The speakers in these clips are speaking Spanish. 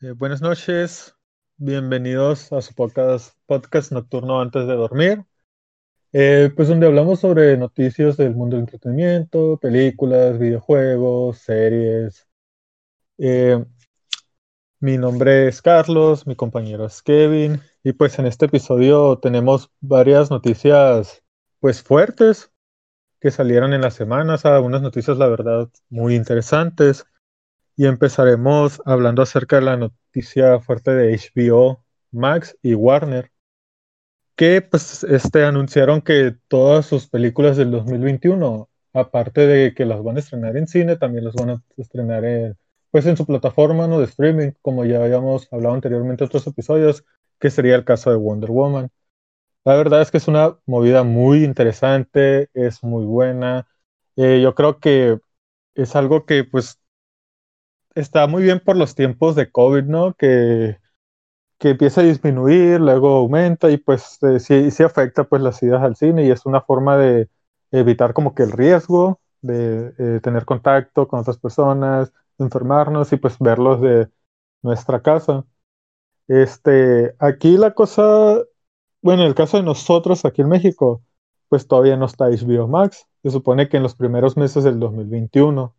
Eh, buenas noches, bienvenidos a su podcast, nocturno antes de dormir, eh, pues donde hablamos sobre noticias del mundo del entretenimiento, películas, videojuegos, series. Eh, mi nombre es Carlos, mi compañero es Kevin, y pues en este episodio tenemos varias noticias pues fuertes que salieron en las semanas, algunas noticias la verdad muy interesantes y empezaremos hablando acerca de la noticia fuerte de HBO Max y Warner, que pues este, anunciaron que todas sus películas del 2021, aparte de que las van a estrenar en cine, también las van a estrenar en, pues en su plataforma ¿no? de streaming, como ya habíamos hablado anteriormente en otros episodios, que sería el caso de Wonder Woman. La verdad es que es una movida muy interesante, es muy buena. Eh, yo creo que es algo que pues está muy bien por los tiempos de COVID, ¿no? Que, que empieza a disminuir, luego aumenta y pues eh, sí, sí afecta pues las idas al cine y es una forma de evitar como que el riesgo de eh, tener contacto con otras personas, enfermarnos y pues verlos de nuestra casa. Este, aquí la cosa, bueno, en el caso de nosotros aquí en México, pues todavía no está HBO Max. Se supone que en los primeros meses del 2021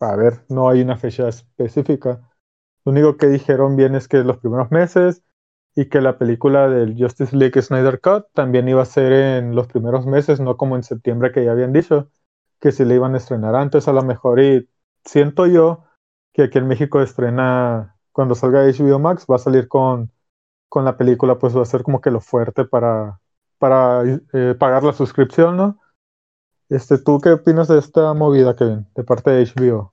a ver, no hay una fecha específica. Lo único que dijeron bien es que los primeros meses y que la película del Justice League Snyder Cut también iba a ser en los primeros meses, no como en septiembre que ya habían dicho, que si le iban a estrenar antes a lo mejor. Y siento yo que aquí en México estrena, cuando salga HBO Max, va a salir con, con la película, pues va a ser como que lo fuerte para, para eh, pagar la suscripción, ¿no? Este, ¿Tú qué opinas de esta movida, Kevin, de parte de HBO?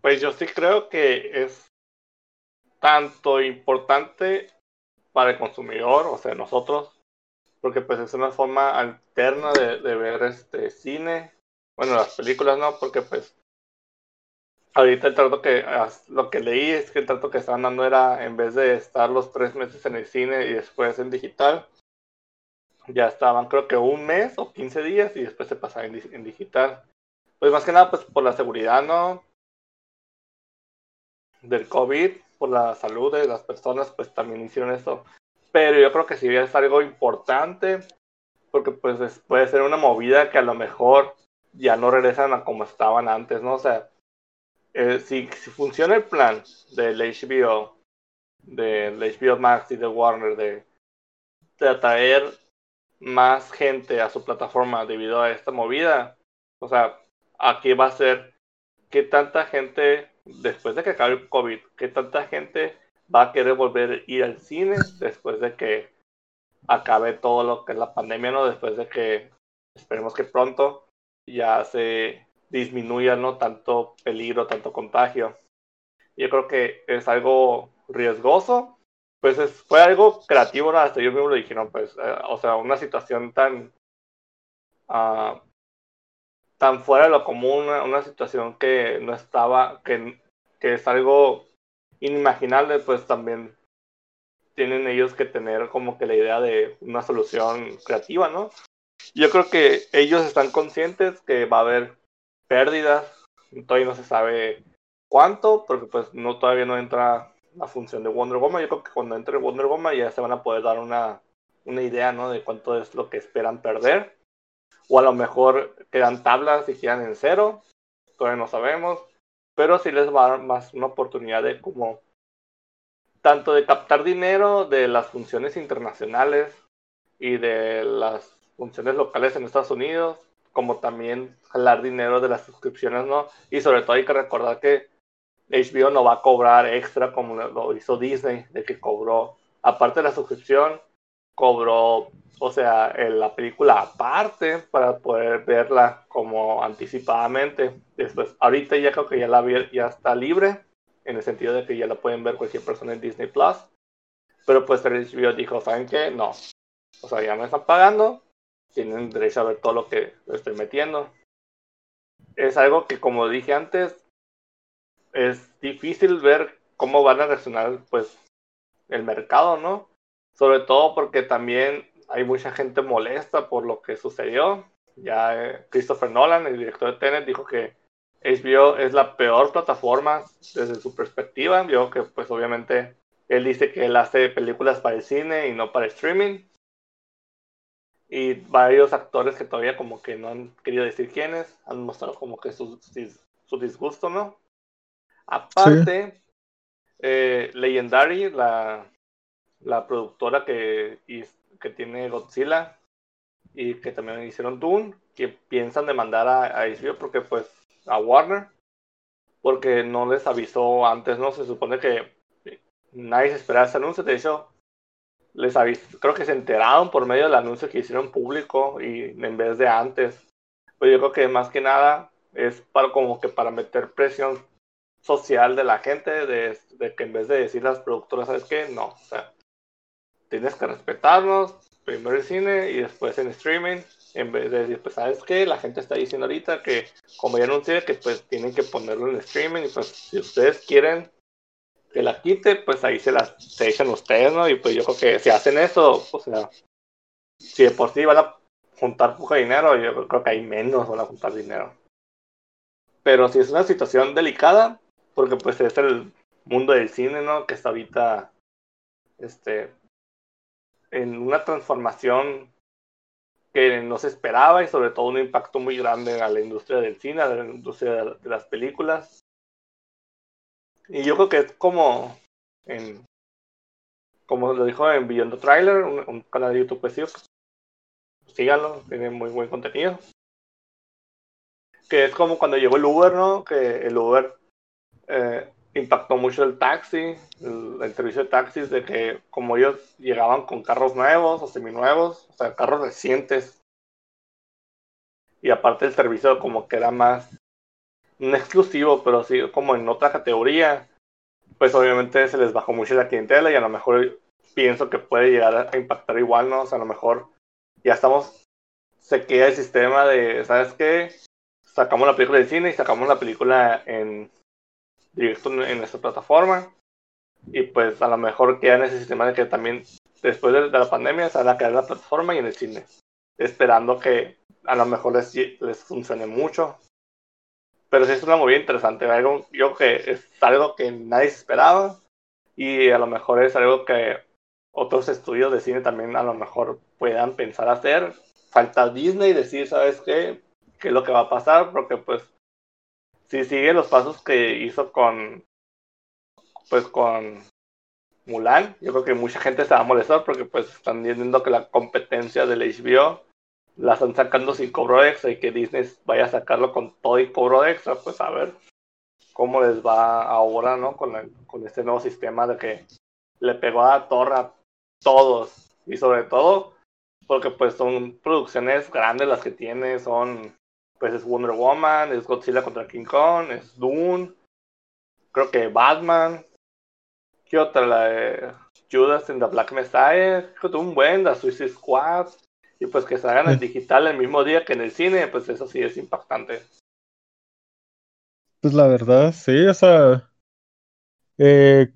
Pues yo sí creo que es tanto importante para el consumidor, o sea, nosotros, porque pues es una forma alterna de, ver este cine, bueno, las películas no, porque pues ahorita el trato que, lo que leí es que el trato que estaban dando era, en vez de estar los tres meses en el cine y después en digital, ya estaban creo que un mes o 15 días y después se pasaba en, digital. Pues más que nada pues por la seguridad, ¿no? Del COVID, por la salud de las personas, pues también hicieron eso. Pero yo creo que sí es algo importante porque pues puede ser una movida que a lo mejor ya no regresan a como estaban antes, ¿no? O sea, eh, si, si funciona el plan del HBO, del HBO Max y de Warner de, de atraer más gente a su plataforma debido a esta movida. O sea, aquí va a ser que tanta gente, después de que acabe el COVID, que tanta gente va a querer volver a ir al cine después de que acabe todo lo que es la pandemia, ¿no? Después de que esperemos que pronto ya se disminuya, ¿no? Tanto peligro, tanto contagio. Yo creo que es algo riesgoso, pues fue algo creativo, hasta yo mismo lo dije, no, pues, eh, o sea, una situación tan, uh, tan fuera de lo común, una, situación que no estaba, que, que es algo inimaginable, pues también tienen ellos que tener como que la idea de una solución creativa, ¿no? Yo creo que ellos están conscientes que va a haber pérdidas, todavía no se sabe cuánto, porque pues no todavía no entra la función de Wonder Woman. Yo creo que cuando entre Wonder Woman ya se van a poder dar una, una idea, ¿no? De cuánto es lo que esperan perder. O a lo mejor quedan tablas y quedan en cero. Todavía no sabemos. Pero sí les va a dar más una oportunidad de como tanto de captar dinero de las funciones internacionales y de las funciones locales en Estados Unidos, como también jalar dinero de las suscripciones, ¿no? Y sobre todo hay que recordar que HBO no va a cobrar extra como lo hizo Disney, de que cobró, aparte de la suscripción, cobró, o sea, la película aparte para poder verla como anticipadamente. Después, ahorita ya creo que ya la ya está libre, en el sentido de que ya la pueden ver cualquier persona en Disney Plus. Pero pues HBO dijo, ¿saben qué? No. O sea, ya me están pagando, tienen derecho a ver todo lo que estoy metiendo. Es algo que, como dije antes, es difícil ver cómo van a reaccionar pues el mercado, ¿no? Sobre todo porque también hay mucha gente molesta por lo que sucedió. Ya eh, Christopher Nolan, el director de Tenet, dijo que HBO es la peor plataforma desde su perspectiva. Yo que pues obviamente él dice que él hace películas para el cine y no para streaming. Y varios actores que todavía como que no han querido decir quiénes, han mostrado como que su, su disgusto, ¿no? Aparte, eh, Legendary, la, la productora que, que tiene Godzilla y que también hicieron Dune, que piensan demandar a, a HBO porque pues a Warner porque no les avisó antes, ¿no? Se supone que nadie se esperaba ese anuncio, de hecho, les avisó, creo que se enteraron por medio del anuncio que hicieron público y en vez de antes. Pues yo creo que más que nada es para como que para meter presión social de la gente, de, que en vez de decir las productoras, ¿sabes qué? No, o sea, tienes que respetarnos, primero el cine y después en streaming, en vez de decir, pues, ¿sabes qué? La gente está diciendo ahorita que, como ya anuncié, que pues tienen que ponerlo en streaming y pues si ustedes quieren que la quite, pues ahí se las se echan ustedes, ¿no? Y pues yo creo que si hacen eso, o sea, si de por sí van a juntar poco dinero, yo creo que hay menos van a juntar dinero. Pero si es una situación delicada, porque pues es el mundo del cine, ¿no? Que está ahorita, este, en una transformación que no se esperaba y sobre todo un impacto muy grande a la industria del cine, a la industria de las películas. Y yo creo que es como como lo dijo en Beyond the Trailer, un, canal de YouTube pues sí, síganlo, tiene muy buen contenido. Que es como cuando llegó el Uber, ¿no? Que el Uber eh, impactó mucho el taxi, el, servicio de taxis, de que como ellos llegaban con carros nuevos o seminuevos, o sea, carros recientes. Y aparte el servicio como que era más, no exclusivo, pero sí como en otra categoría, pues obviamente se les bajó mucho la clientela y a lo mejor pienso que puede llegar a impactar igual, ¿no? O sea, a lo mejor ya estamos, se queda el sistema de, ¿sabes qué? Sacamos la película de cine y sacamos la película en directo en nuestra plataforma. Y pues a lo mejor queda en ese sistema de que también después de, la pandemia se van a quedar en la plataforma y en el cine. Esperando que a lo mejor les, les funcione mucho. Pero sí es una movida interesante. Algo, yo creo que es algo que nadie esperaba. Y a lo mejor es algo que otros estudios de cine también a lo mejor puedan pensar hacer. Falta Disney decir, ¿sabes qué? ¿Qué es lo que va a pasar? Porque pues si sigue los pasos que hizo con pues con Mulan, yo creo que mucha gente se va a molestar porque pues están viendo que la competencia del HBO la están sacando sin cobro extra y que Disney vaya a sacarlo con todo y cobro extra, pues a ver cómo les va ahora, ¿no? Con, con este nuevo sistema de que le pegó a la torre a todos y sobre todo porque pues son producciones grandes las que tiene, son pues es Wonder Woman, es Godzilla contra King Kong, es Dune, creo que Batman, ¿qué otra? La de Judas en the Black Messiah, creo que un buen, la Suicide Squad, y pues que se hagan en digital el mismo día que en el cine, pues eso sí es impactante. Pues la verdad, sí, o sea, eh,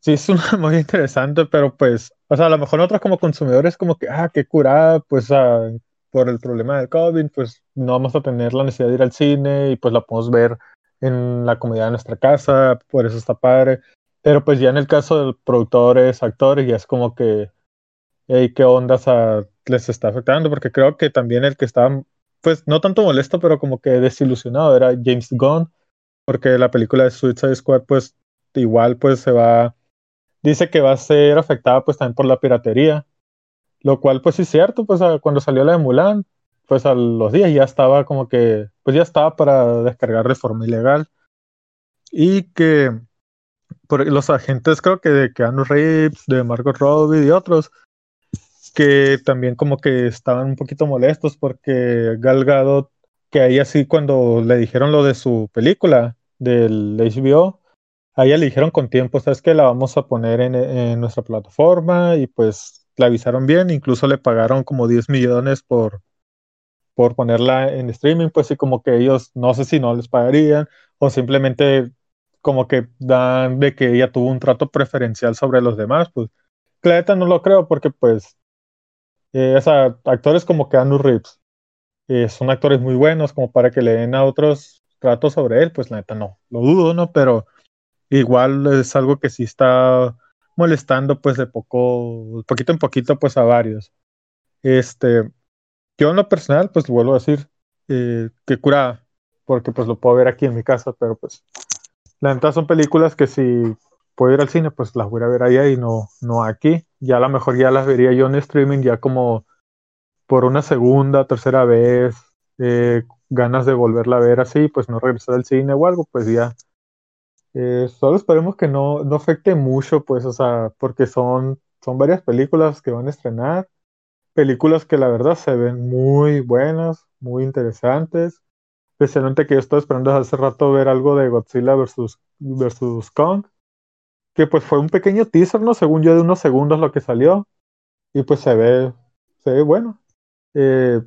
sí es una muy interesante, pero pues, o sea, a lo mejor nosotros como consumidores como que, ah, qué curada, pues, ah, por el problema del COVID, pues no vamos a tener la necesidad de ir al cine y pues la podemos ver en la comodidad de nuestra casa, por eso está padre. Pero pues ya en el caso de productores, actores, ya es como que, hey, ¿qué ondas les está afectando? Porque creo que también el que estaba, pues no tanto molesto, pero como que desilusionado era James Gunn, porque la película de Suicide Squad, pues igual pues se va, dice que va a ser afectada pues también por la piratería lo cual, pues sí es cierto, pues cuando salió la de Mulan, pues a los días ya estaba como que, pues ya estaba para descargar de forma ilegal. Y que por los agentes, creo que de Keanu Reeves, de Margot Robbie y otros, que también como que estaban un poquito molestos porque Gal Gadot, que ahí así cuando le dijeron lo de su película del HBO, a ella le dijeron con tiempo, sabes que la vamos a poner en, en nuestra plataforma y pues la avisaron bien, incluso le pagaron como 10 millones por, por ponerla en streaming, pues sí, como que ellos no sé si no les pagarían o simplemente como que dan de que ella tuvo un trato preferencial sobre los demás, pues claramente no lo creo porque pues eh, actores como que Reeves eh, son actores muy buenos como para que le den a otros trato sobre él, pues la neta no, lo dudo, ¿no? Pero igual es algo que sí está molestando pues de poco, poquito en poquito pues a varios. Este, yo en lo personal pues vuelvo a decir eh, que cura, porque pues lo puedo ver aquí en mi casa, pero pues la son películas que si puedo ir al cine pues las voy a ver allá y no, no aquí. Ya a lo mejor ya las vería yo en streaming ya como por una segunda, tercera vez, eh, ganas de volverla a ver así, pues no regresar al cine o algo, pues ya eh, solo esperemos que no, no afecte mucho, pues, o sea, porque son, son varias películas que van a estrenar, películas que la verdad se ven muy buenas, muy interesantes, especialmente que yo estoy esperando hace rato ver algo de Godzilla versus, versus Kong, que pues fue un pequeño teaser, ¿no? Según yo, de unos segundos lo que salió, y pues se ve, se ve bueno. Eh,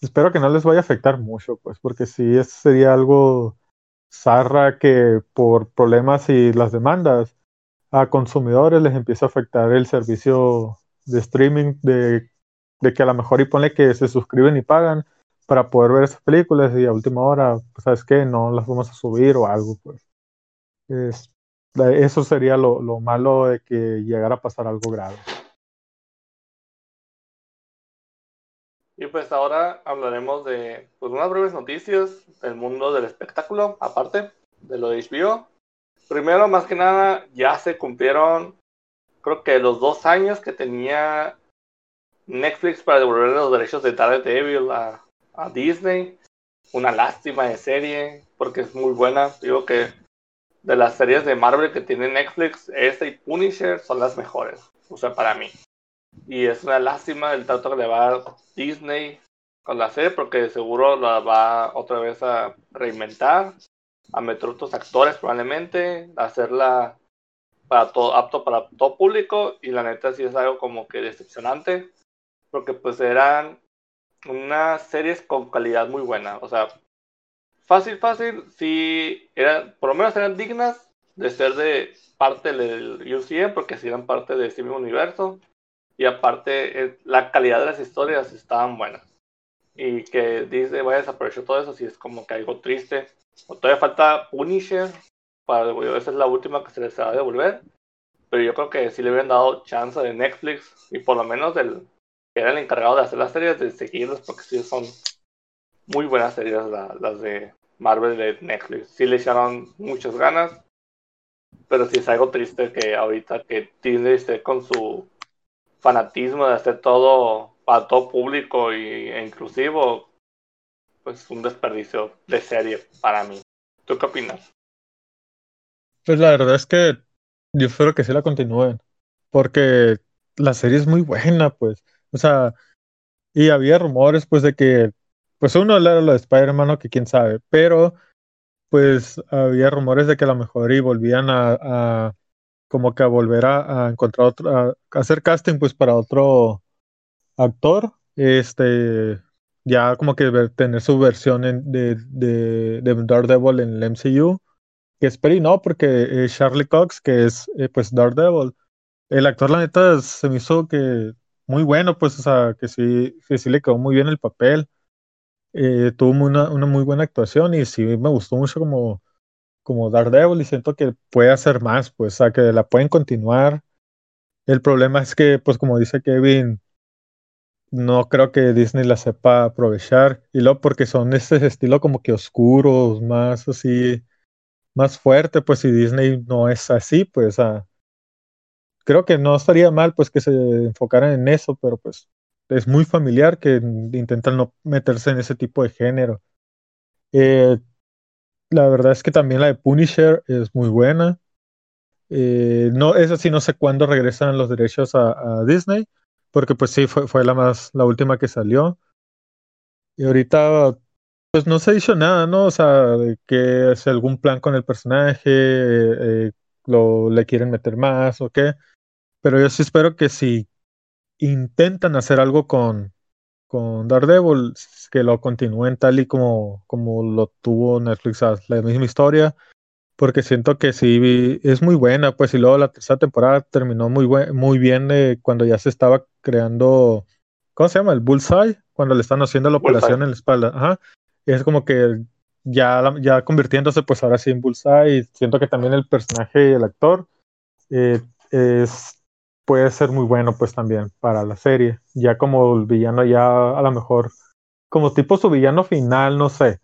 espero que no les vaya a afectar mucho, pues, porque si eso sería algo zarra que por problemas y las demandas a consumidores les empieza a afectar el servicio de streaming de, que a lo mejor y pone que se suscriben y pagan para poder ver esas películas y a última hora, pues, ¿sabes qué? No las vamos a subir o algo, pues. eso sería lo, lo malo de que llegara a pasar algo grave. Y pues ahora hablaremos de pues, unas breves noticias del mundo del espectáculo, aparte de lo de HBO. Primero, más que nada, ya se cumplieron, creo que los dos años que tenía Netflix para devolver los derechos de Daredevil a, a Disney. Una lástima de serie, porque es muy buena. Digo que de las series de Marvel que tiene Netflix, esta y Punisher son las mejores, o sea, para mí. Y es una lástima el trato que le va a Disney con la serie, porque seguro la va otra vez a reinventar, a meter otros actores probablemente, a hacerla para todo, apto para todo público. Y la neta sí es algo como que decepcionante, porque pues eran unas series con calidad muy buena. O sea, fácil, fácil, sí, eran, por lo menos eran dignas de ser de parte del UCM, porque sí eran parte de este mismo universo y aparte eh, la calidad de las historias estaban buenas. Y que Disney vaya a desaprovechar todo eso, si es como que algo triste. O todavía falta Punisher, para esa es la última que se les va a devolver. Pero yo creo que sí le hubieran dado chance de Netflix y por lo menos del que era el encargado de hacer las series, de seguirlos, porque sí son muy buenas series las de Marvel de Netflix. Sí le echaron muchas ganas, pero sí es algo triste que ahorita que Disney esté con su fanatismo de hacer todo para todo público y, e inclusivo, pues un desperdicio de serie para mí. ¿Tú qué opinas? Pues la verdad es que yo espero que sí la continúen, porque la serie es muy buena, pues. O sea, y había rumores, pues, de que, pues uno era lo de Spider-Man, que quién sabe, pero, pues, había rumores de que a lo mejor y volvían a como que a volver a, encontrar otro, a, hacer casting pues para otro actor, este, ya como que tener su versión de, de, de, Daredevil en el MCU, que espero y no, porque Charlie Cox, que es eh, pues Daredevil, el actor la neta se me hizo que muy bueno, pues, o sea, que sí, que sí le quedó muy bien el papel, eh, tuvo una, una muy buena actuación y sí me gustó mucho como como Daredevil y siento que puede hacer más, pues, o sea, que la pueden continuar. El problema es que, pues, como dice Kevin, no creo que Disney la sepa aprovechar. Y luego porque son ese estilo como que oscuros, más así, más fuerte, pues si Disney no es así, pues creo que no estaría mal pues que se enfocaran en eso, pero pues es muy familiar que intentan no meterse en ese tipo de género. Eh, la verdad es que también la de Punisher es muy buena. Eh, no, esa sí no sé cuándo regresan los derechos a, Disney, porque pues sí, fue, fue la más, la última que salió. Y ahorita, pues no se ha dicho nada, ¿no? O sea, que es algún plan con el personaje, eh, lo, le quieren meter más o qué. Pero yo sí espero que si intentan hacer algo con, con Daredevil, que lo continúen tal y como, como lo tuvo Netflix, la misma historia, porque siento que sí es muy buena, pues y luego la tercera temporada terminó muy, muy bien cuando ya se estaba creando, ¿cómo se llama? El Bullseye, cuando le están haciendo la operación en la espalda, Ajá. Es como que ya, ya convirtiéndose pues ahora sí en Bullseye, y siento que también el personaje y el actor eh, es, puede ser muy bueno pues también para la serie, ya como el villano ya a lo mejor, como tipo su villano final, no sé.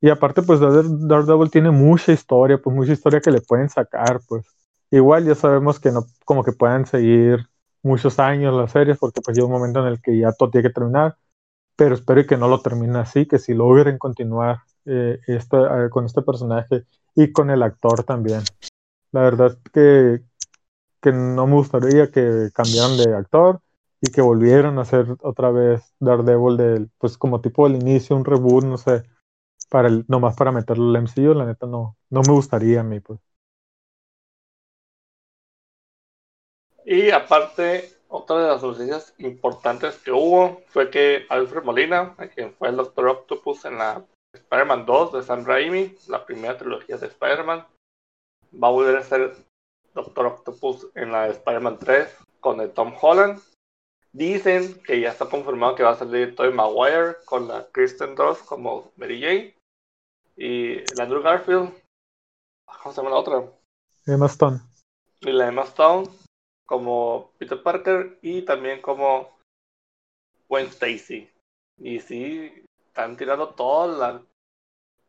Y aparte pues Daredevil tiene mucha historia, pues mucha historia que le pueden sacar, pues igual ya sabemos que no como que puedan seguir muchos años las series porque pues llega un momento en el que ya todo tiene que terminar pero espero que no lo termine así, que si logren continuar eh, eh, con este personaje y con el actor también. La verdad que, que no me gustaría que cambiaran de actor y que volvieran a hacer otra vez Daredevil del, pues como tipo del inicio, un reboot, no sé, para el, nomás para meterlo al MCU, la neta no, no me gustaría a mí, pues. Y aparte, otra de las noticias importantes que hubo fue que Alfred Molina, quien fue el Doctor Octopus en la Spider-Man 2 de Sam Raimi, la primera trilogía de Spider-Man, va a volver a ser Doctor Octopus en la Spider-Man 3 con el Tom Holland. Dicen que ya está confirmado que va a salir Tobey Maguire con la Kristen Dunst como Mary Jane. Y la Andrew Garfield, ¿cómo se llama la otra? Emma Stone. Y la Emma Stone como Peter Parker y también como Gwen Stacy. Y sí, están tirando toda la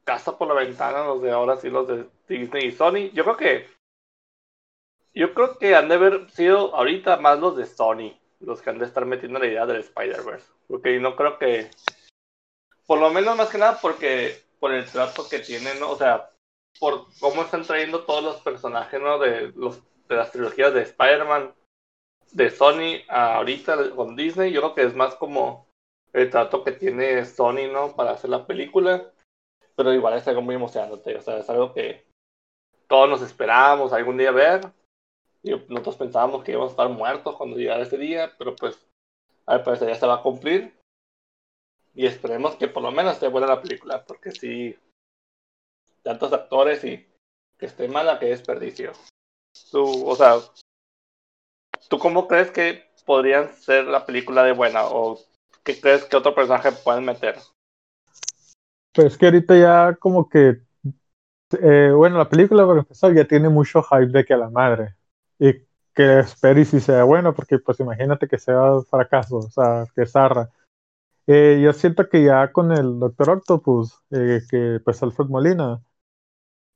casa por la ventana los de ahora sí, los de Disney y Sony. Yo creo que yo creo que han de haber sido ahorita más los de Sony, los que han de estar metiendo la idea del Spider-Verse. Porque no creo que, por lo menos más que nada porque por el trato que tienen, o sea, por cómo están trayendo todos los personajes ¿no? de los de las trilogías de Spider-Man de Sony ahorita con Disney, yo creo que es más como el trato que tiene Sony, ¿no? Para hacer la película, pero igual es algo muy emocionante, o sea, es algo que todos nos esperábamos algún día ver, nosotros pensábamos que íbamos a estar muertos cuando llegara ese día, pero pues al parecer ya se va a cumplir, y esperemos que por lo menos esté buena la película, porque si tantos actores y que esté mala, que desperdicio. Tú, o sea, ¿tú cómo crees que podrían ser la película de buena? ¿O qué crees que otro personaje pueden meter? Pues que ahorita ya como que, eh, bueno, la película por empezar ya tiene mucho hype de que a la madre. Y que espero y si sea bueno, porque pues imagínate que sea fracaso, o sea, que zarra. Eh, yo siento que ya con el Doctor Octopus, eh, que pues Alfred Molina,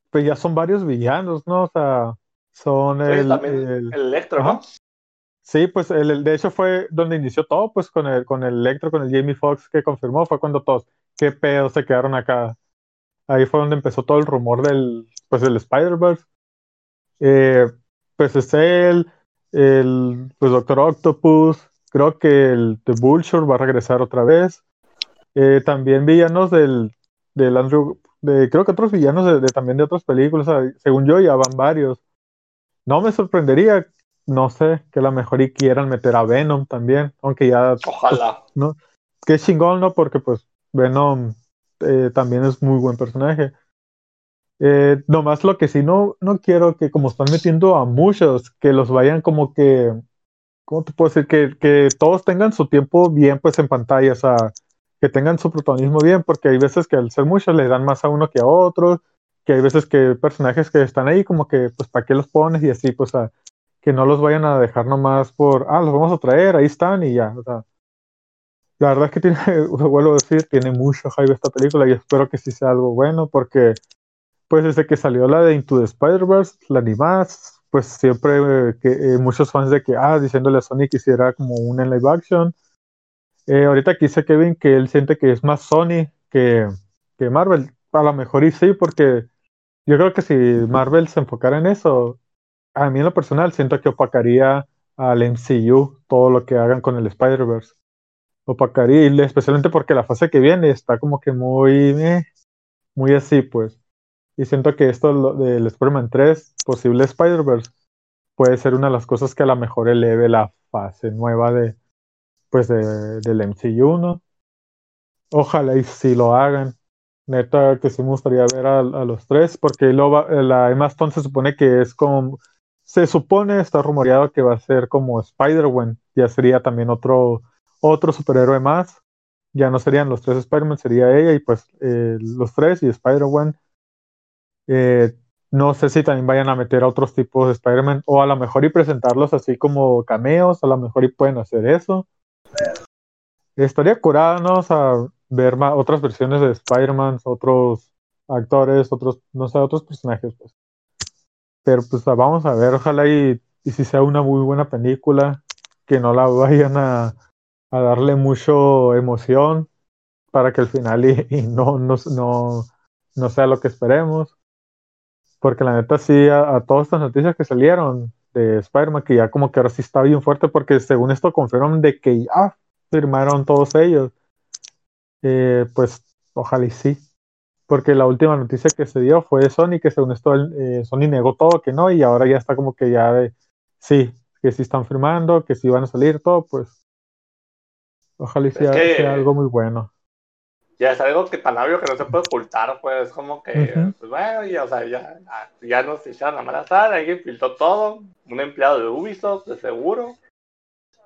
pues ya son varios villanos, ¿no? O sea, son el, el, Electro, ¿no? Sí, pues el, de hecho fue donde inició todo, pues con el, con el Electro, con el Jamie Foxx que confirmó, fue cuando todos, qué pedo, se quedaron acá. Ahí fue donde empezó todo el rumor del, pues del Spider-Verse. Eh, pues es él, el pues Doctor Octopus, creo que el The Vulture va a regresar otra vez. Eh, también villanos del, del Andrew, de, creo que otros villanos de, también de otras películas, según yo ya van varios. No me sorprendería, no sé, que a lo mejor y quieran meter a Venom también, aunque ya... Ojalá. Pues, ¿no? Que chingón, ¿no? Porque pues Venom eh, también es muy buen personaje. Eh, nomás lo que sí no, no quiero que como están metiendo a muchos, que los vayan como que, ¿cómo te puedo decir? Que, que todos tengan su tiempo bien pues en pantalla, o sea, que tengan su protagonismo bien, porque hay veces que al ser muchos le dan más a uno que a otros, que hay veces que personajes que están ahí como que, pues, ¿para qué los pones? Y así, pues, a, que no los vayan a dejar nomás por, ah, los vamos a traer, ahí están y ya, o sea. La verdad es que tiene, vuelvo a decir, tiene mucho hype esta película y espero que sí sea algo bueno porque, pues, desde que salió la de Into the Spider-Verse, la animás, pues siempre que eh, muchos fans de que, ah, diciéndole a Sony que hiciera como un en live action. Eh, ahorita aquí dice Kevin que él siente que es más Sony que, que Marvel. A lo mejor y sí, porque yo creo que si Marvel se enfocara en eso, a mí en lo personal siento que opacaría al MCU todo lo que hagan con el Spider-Verse. Opacaría, especialmente porque la fase que viene está como que muy, muy así, pues. Y siento que esto del Spider-Man 3, posible Spider-Verse, puede ser una de las cosas que a lo mejor eleve la fase nueva de, pues, de, del MCU, ¿no? Ojalá y si lo hagan neta que sí me gustaría ver a, los tres, porque la Emma Stone se supone que es como, se supone, está rumoreado que va a ser como Spider-Man, ya sería también otro, otro superhéroe más. ya no serían los tres Spider-Man, sería ella y pues eh, los tres y Spider-Man. Eh, no sé si también vayan a meter a otros tipos de Spider-Man o a lo mejor y presentarlos así como cameos, a lo mejor y pueden hacer eso. Estaría curada, ¿no? O ver otras versiones de Spider-Man, otros actores, otros, no sé, otros personajes, pues. Pero pues vamos a ver, ojalá y, y si sea una muy buena película, que no la vayan a, darle mucho emoción para que al final y, no, no, no, no, sea lo que esperemos. Porque la neta sí, a, todas estas noticias que salieron de Spider-Man, que ya como que ahora sí está bien fuerte, porque según esto confirman de que ya firmaron todos ellos. Eh, pues ojalá y sí. Porque la última noticia que se dio fue de Sony, que según esto eh, Sony negó todo que no, y ahora ya está como que ya de sí, que sí están firmando, que sí van a salir todo, pues Ojalá sea, algo muy bueno. Ya es algo que tan obvio que no se puede ocultar, pues como que, pues bueno, ya, o sea, ya, ya nos echaron la mala sal, alguien filtró todo, un empleado de Ubisoft, de seguro,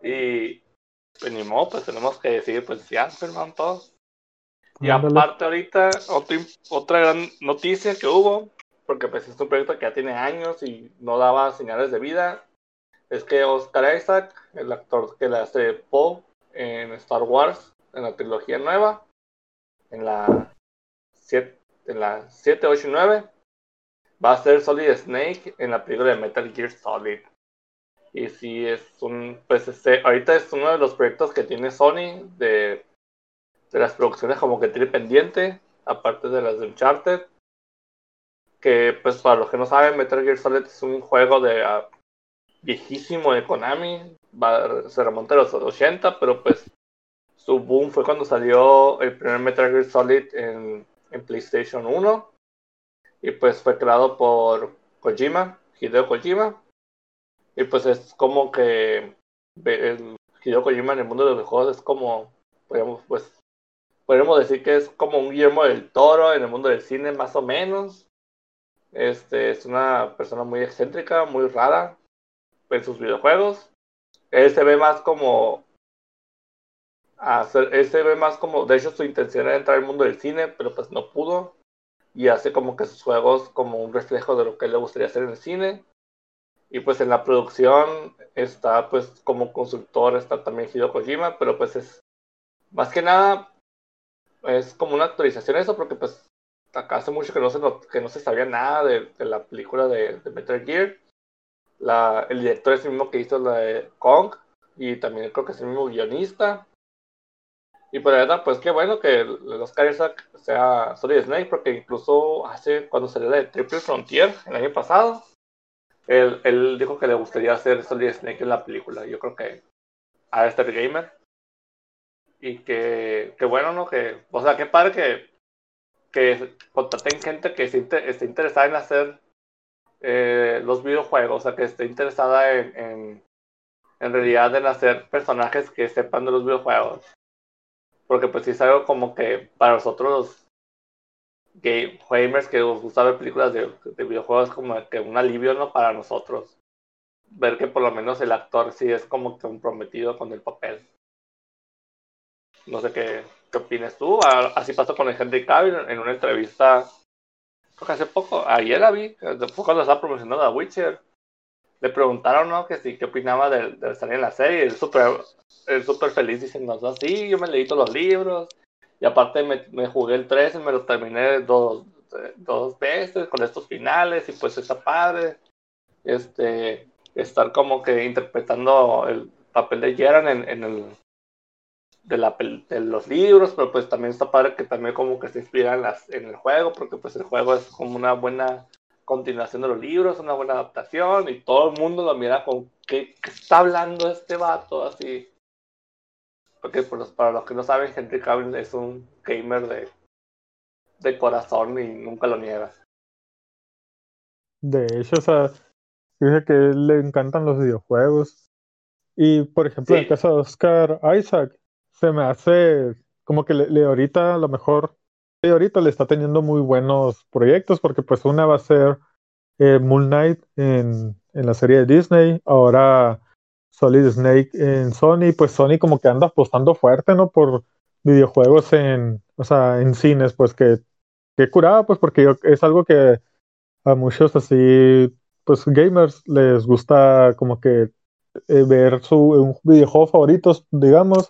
y pues ni modo, pues tenemos que decir, pues ya firmaron todos. Y aparte ahorita, otra, otra gran noticia que hubo, porque pues es un proyecto que ya tiene años y no daba señales de vida, es que Oscar Isaac, el actor que le hace Poe, en Star Wars, en la trilogía nueva, en la 7, en la 7 8 y 9, va a ser Solid Snake en la película de Metal Gear Solid. Y si es un, pues este, ahorita es uno de los proyectos que tiene Sony de, de las producciones como que tiene pendiente, aparte de las de Uncharted. Que pues para los que no saben, Metal Gear Solid es un juego de uh, viejísimo de Konami, se remonta a los 80, pero pues su boom fue cuando salió el primer Metal Gear Solid en, PlayStation 1 y pues fue creado por Kojima, Hideo Kojima. Y pues es como que Hideo Kojima en el mundo de los juegos es como podríamos pues decir que es como un Guillermo del Toro en el mundo del cine más o menos. Este es una persona muy excéntrica muy rara en sus videojuegos. Él se ve más como hacer, él se ve más como, de hecho su intención era entrar al mundo del cine, pero pues no pudo y hace como que sus juegos como un reflejo de lo que él le gustaría hacer en el cine. Y pues en la producción está pues como consultor, está también Hideo Kojima, pero pues es más que nada es como una actualización eso porque pues acá hace mucho que no se, que no se sabía nada de, la película de, de Metal Gear la, el director es el mismo que hizo la de Kong y también creo que es el mismo guionista. Y por pues, verdad, pues qué bueno que los Oscar sea Solid Snake, porque incluso hace cuando salió de Triple Frontier el año pasado, él, él dijo que le gustaría hacer Solid Snake en la película. Yo creo que a este gamer. Y que, que bueno, ¿no? Que, o sea, qué padre que, que contraten gente que esté interesada en hacer eh, los videojuegos, o sea, que esté interesada en, en, realidad en hacer personajes que sepan de los videojuegos. Porque pues si es algo como que para nosotros game, gamers que nos gusta ver películas de, de videojuegos como que un alivio, ¿no? Para nosotros. Ver que por lo menos el actor sí es como comprometido con el papel. No sé qué, qué opinas tú. Así pasó con el Henry Cavill en una entrevista hace poco, ayer la vi, fue cuando estaba promocionando a Witcher. Le preguntaron, ¿no? Que sí, qué opinaba de, de salir en la serie. Él súper super feliz diciendo, sí, yo me leí todos los libros. Y aparte me, jugué el 3 y me lo terminé dos, dos veces con estos finales. Y pues está padre. Este, estar como que interpretando el papel de Gerard en, en el, de, la, de los libros, pero pues también está padre que también como que se inspira en, las, en el juego, porque pues el juego es como una buena continuación de los libros, una buena adaptación, y todo el mundo lo mira con qué, está hablando este vato, así. Porque pues, para los que no saben, Henry Cavill es un gamer de, de corazón y nunca lo niega. De hecho, o sea, dice que le encantan los videojuegos. Y por ejemplo, en el caso de Oscar Isaac, se me hace como que le, ahorita a lo mejor, le ahorita le está teniendo muy buenos proyectos porque pues una va a ser eh, Moon Knight en, en, la serie de Disney, ahora Solid Snake en Sony, pues Sony como que anda apostando fuerte, ¿no? Por, videojuegos en, o sea, en cines, pues que, que pues porque es algo que a muchos así, pues gamers les gusta como que eh, ver su un videojuego favorito, digamos,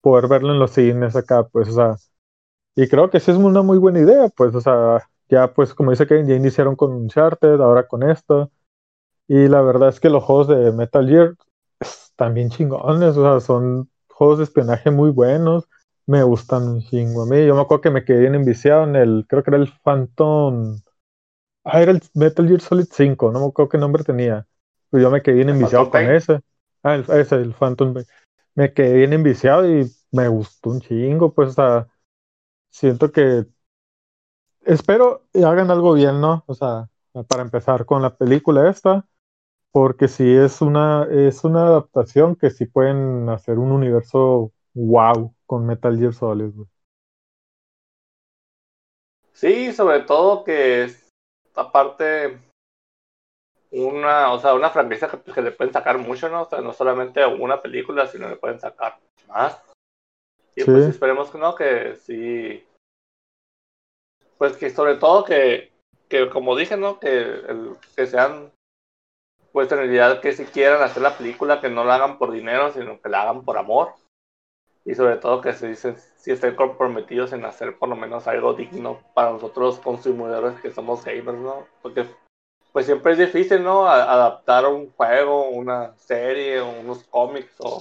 poder verlo en los cines acá, pues, o sea, y creo que sí es una muy buena idea, pues, o sea, ya pues como dice que ya iniciaron con Uncharted, ahora con esto, y la verdad es que los juegos de Metal Gear están bien chingones, o sea, son juegos de espionaje muy buenos, me gustan un chingo a mí, yo me acuerdo que me quedé bien enviciado en el, creo que era el Phantom, ah, era el Metal Gear Solid 5, no me acuerdo qué nombre tenía, pero yo me quedé bien enviciado con ese, ah, ese, el Phantom, me quedé bien enviciado y me gustó un chingo, pues, o sea, siento que espero hagan algo bien, ¿no? O sea, para empezar con la película esta, porque si es una, es una adaptación que sí pueden hacer un universo wow con Metal Gear Solid. Sí, sobre todo que es aparte una, o sea, una franquicia que, que, le pueden sacar mucho, ¿no? O sea, no solamente una película, sino le pueden sacar más. Y pues esperemos que no, que sí. Pues que sobre todo que, que como dije, ¿no? Que, el, que sean, pues en realidad que si quieran hacer la película, que no la hagan por dinero, sino que la hagan por amor. Y sobre todo que se dicen, si estén comprometidos en hacer por lo menos algo digno para nosotros consumidores que somos gamers, ¿no? Porque pues siempre es difícil, ¿no? adaptar un juego, una serie, unos cómics o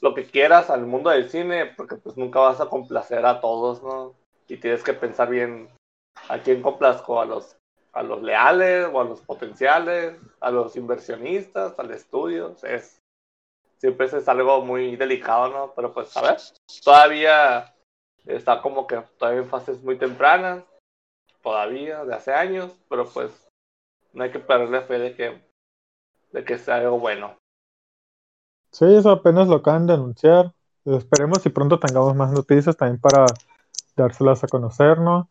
lo que quieras al mundo del cine, porque pues nunca vas a complacer a todos, ¿no? Y tienes que pensar bien a quién complazco, a los, a los leales o a los potenciales, a los inversionistas, al estudio, es, siempre es algo muy delicado, ¿no? Pero pues a ver, todavía está como que todavía en fases muy tempranas, todavía, de hace años, pero pues no hay que perderle fe de que, de que sea algo bueno. Sí, eso apenas lo acaban de anunciar. Esperemos si pronto tengamos más noticias también para dárselas a conocer, ¿no?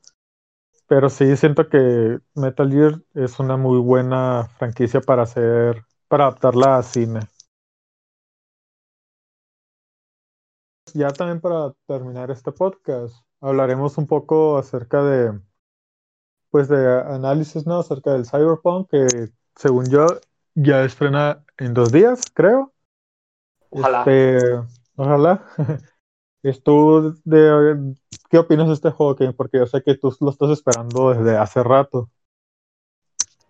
Pero sí siento que Metal Gear es una muy buena franquicia para hacer, para adaptarla a cine. Ya también para terminar este podcast, hablaremos un poco acerca de, pues de análisis, ¿no? Acerca del Cyberpunk, que según yo ya estrena en dos días, creo. Ojalá. Este, ojalá. ¿Tú de, qué opinas de este juego, Porque yo sé que tú lo estás esperando desde hace rato.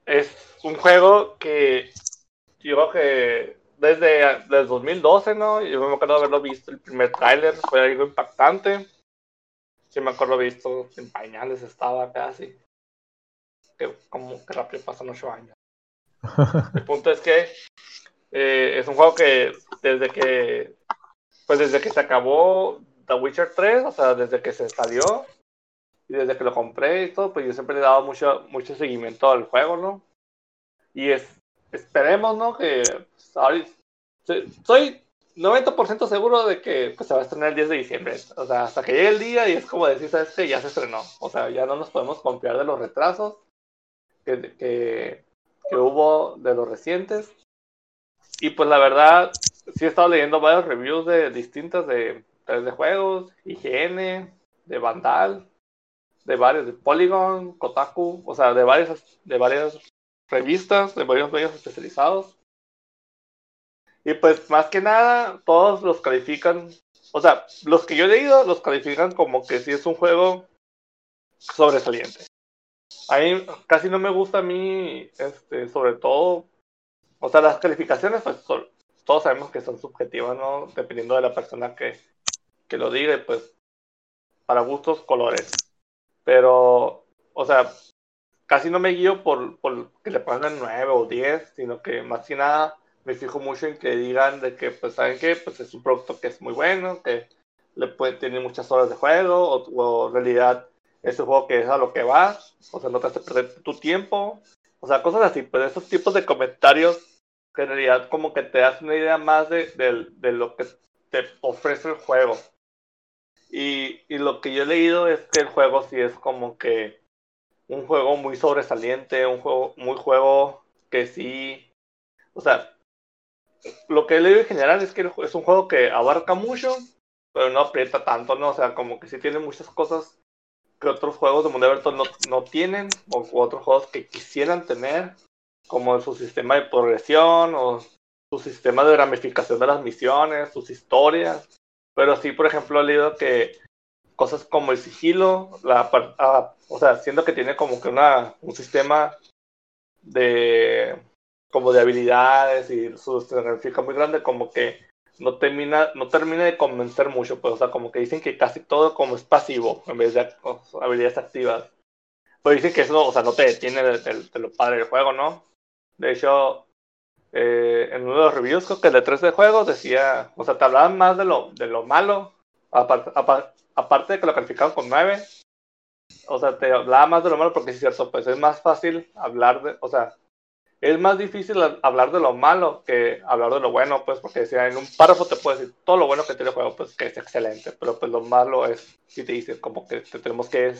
Es un juego que yo creo que desde, desde 2012, ¿no? Yo me acuerdo de haberlo visto, el primer tráiler fue algo impactante. Sí me acuerdo visto, en pañales estaba casi. Que, como que rápido pasan ocho años. el punto es que eh, es un juego que desde que pues desde que se acabó The Witcher 3, o sea, desde que se salió y desde que lo compré y todo, pues yo siempre le he dado mucho, mucho seguimiento al juego, ¿no? Y es, esperemos, ¿no? Que pues, soy 90% seguro de que pues, se va a estrenar el 10 de diciembre. O sea, hasta que llegue el día y es como decir, ¿sabes que Ya se estrenó. O sea, ya no nos podemos confiar de los retrasos que, que hubo de los recientes. Y pues la verdad, sí he estado leyendo varios reviews de distintas de, de juegos, IGN, de Vandal, de varios, de Polygon, Kotaku, o sea, de varias, de varias revistas, de varios medios especializados. Y pues más que nada, todos los califican, o sea, los que yo he leído los califican como que sí es un juego sobresaliente. A mí casi no me gusta a mí, este, sobre todo o sea, las calificaciones, pues todos sabemos que son subjetivas, ¿no? Dependiendo de la persona que, que lo diga, pues para gustos, colores. Pero, o sea, casi no me guío por, por que le pongan 9 o 10, sino que más que nada me fijo mucho en que digan de que, pues, ¿saben qué? Pues es un producto que es muy bueno, que le puede tener muchas horas de juego, o, en realidad es un juego que es a lo que va, o sea, no te hace perder tu tiempo, o sea, cosas así, pues esos tipos de comentarios que en realidad como que te das una idea más de, de, lo que te ofrece el juego. Y, y, lo que yo he leído es que el juego sí es como que un juego muy sobresaliente, un juego, muy juego que sí, o sea, lo que he leído en general es que es un juego que abarca mucho pero no aprieta tanto, ¿no? O sea, como que sí tiene muchas cosas que otros juegos de mundo abierto no, no tienen, o otros juegos que quisieran tener, como su sistema de progresión, o su sistema de ramificación de las misiones, sus historias. Pero sí, por ejemplo, he leído que cosas como el sigilo, la, ah, o sea, siendo que tiene como que una, un sistema de como de habilidades y su ramifica muy grande, como que no termina, no termina de convencer mucho, pues, o sea, como que dicen que casi todo como es pasivo en vez de habilidades activas. Pero dicen que eso, o sea, no te detiene de, lo padre del juego, ¿no? De hecho, eh, en uno de los reviews, creo que el de 3 de juego decía, o sea, te hablaban más de lo, de lo malo, aparte, aparte de que lo calificaban con 9, o sea, te hablaba más de lo malo porque es cierto, pues es más fácil hablar de, o sea, es más difícil hablar de lo malo que hablar de lo bueno, pues, porque decía, en un párrafo te puede decir todo lo bueno que tiene el juego, pues, que es excelente, pero pues lo malo es, si te dice, como que te tenemos que,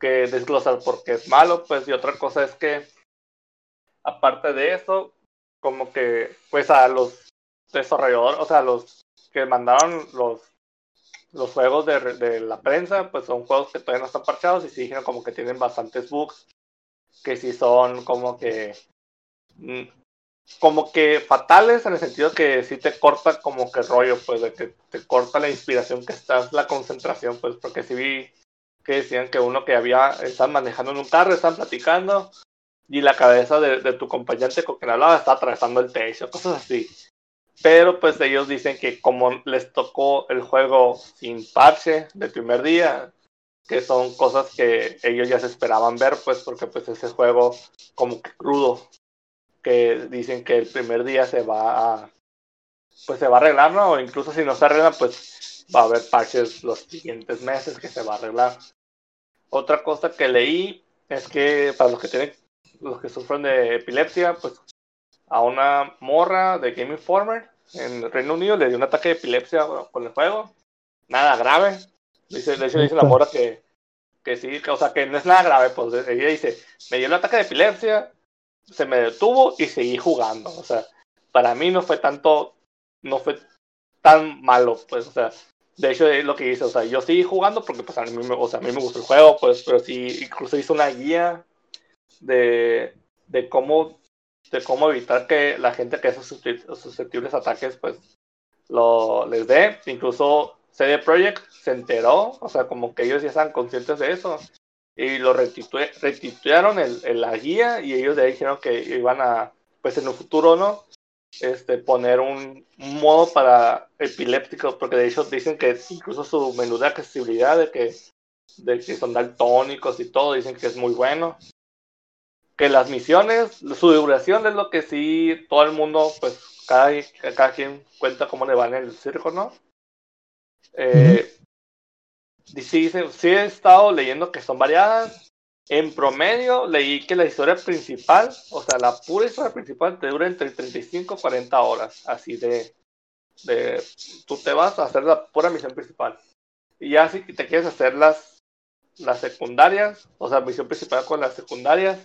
que desglosar porque es malo, pues, y otra cosa es que, aparte de eso, como que, pues, a los desarrolladores, o sea, los que mandaron los los juegos de, la prensa, pues son juegos que todavía no están parchados y sí dijeron como que tienen bastantes bugs, que sí son como que Mm, como que fatales en el sentido que si te corta como que rollo, pues de que te corta la inspiración que estás, la concentración, pues porque si vi que decían que uno que había, están manejando en un carro, están platicando y la cabeza de, tu compañero con quien hablaba está atravesando el techo, cosas así. Pero pues ellos dicen que como les tocó el juego sin parche del primer día, que son cosas que ellos ya se esperaban ver, pues porque pues ese juego como que crudo, que dicen que el primer día se va pues se va a arreglar, ¿no? O incluso si no se arregla, pues va a haber parches los siguientes meses que se va a arreglar. Otra cosa que leí es que para los que tienen, los que sufren de epilepsia, pues a una morra de Game Informer en Reino Unido le dio un ataque de epilepsia con el juego. Nada grave. Dice, de hecho dice la morra que, que sí, que, o sea, que no es nada grave. Pues ella dice, me dio un ataque de epilepsia, se me detuvo y seguí jugando. O sea, para mí no fue tanto, no fue tan malo, pues, o sea, de hecho es lo que hice, o sea, yo seguí jugando porque pues a mí me, o sea, a mí me gustó el juego, pues, pero sí, incluso hice una guía de, de cómo de cómo evitar que la gente que es susceptible a ataques, pues, lo les dé. Incluso CD Projekt se enteró, o sea, como que ellos ya están conscientes de eso y lo restituyeron el, la guía y ellos de ahí dijeron que iban a, pues en un futuro, ¿no? Este, poner un, modo para epilépticos, porque de hecho dicen que incluso su menú de accesibilidad, de que, de que son daltónicos y todo, dicen que es muy bueno. Que las misiones, su duración es lo que sí todo el mundo, pues cada, cada quien cuenta cómo le va en el circo, ¿no? Eh, sí, sí he estado leyendo que son variadas. En promedio leí que la historia principal, o sea, la pura historia principal te dura entre 35 y 40 horas, así de, de, tú te vas a hacer la pura misión principal. Y ya si te quieres hacer las, las secundarias, o sea, misión principal con las secundarias,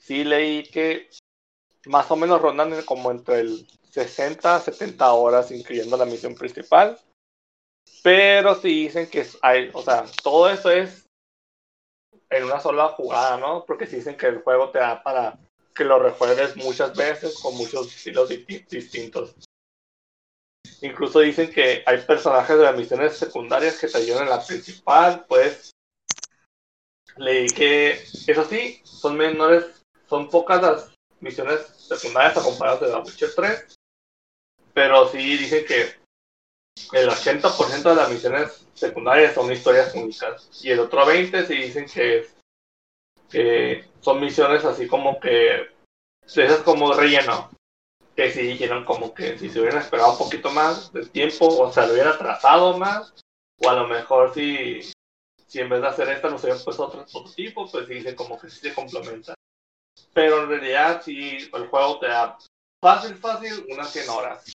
sí leí que más o menos rondan como entre el 60 a 70 horas, incluyendo la misión principal. Pero sí dicen que hay, o sea, todo eso es en una sola jugada, ¿no? Porque sí dicen que el juego te da para que lo rejuegues muchas veces con muchos estilos distintos. Incluso dicen que hay personajes de las misiones secundarias que te ayudan en la principal, pues leí que, eso sí, son menores, son pocas las misiones secundarias a comparadas de The Witcher 3, pero sí dicen que el 80% de las misiones secundarias son historias únicas y el otro 20% sí dicen que, que son misiones así como que esas como relleno que si dijeron como que si se hubieran esperado un poquito más de tiempo o se lo hubieran trazado más o a lo mejor si, si en vez de hacer esta no se hubieran puesto otro, otro tipo pues dicen como que sí se complementan pero en realidad si el juego te da fácil fácil unas 100 horas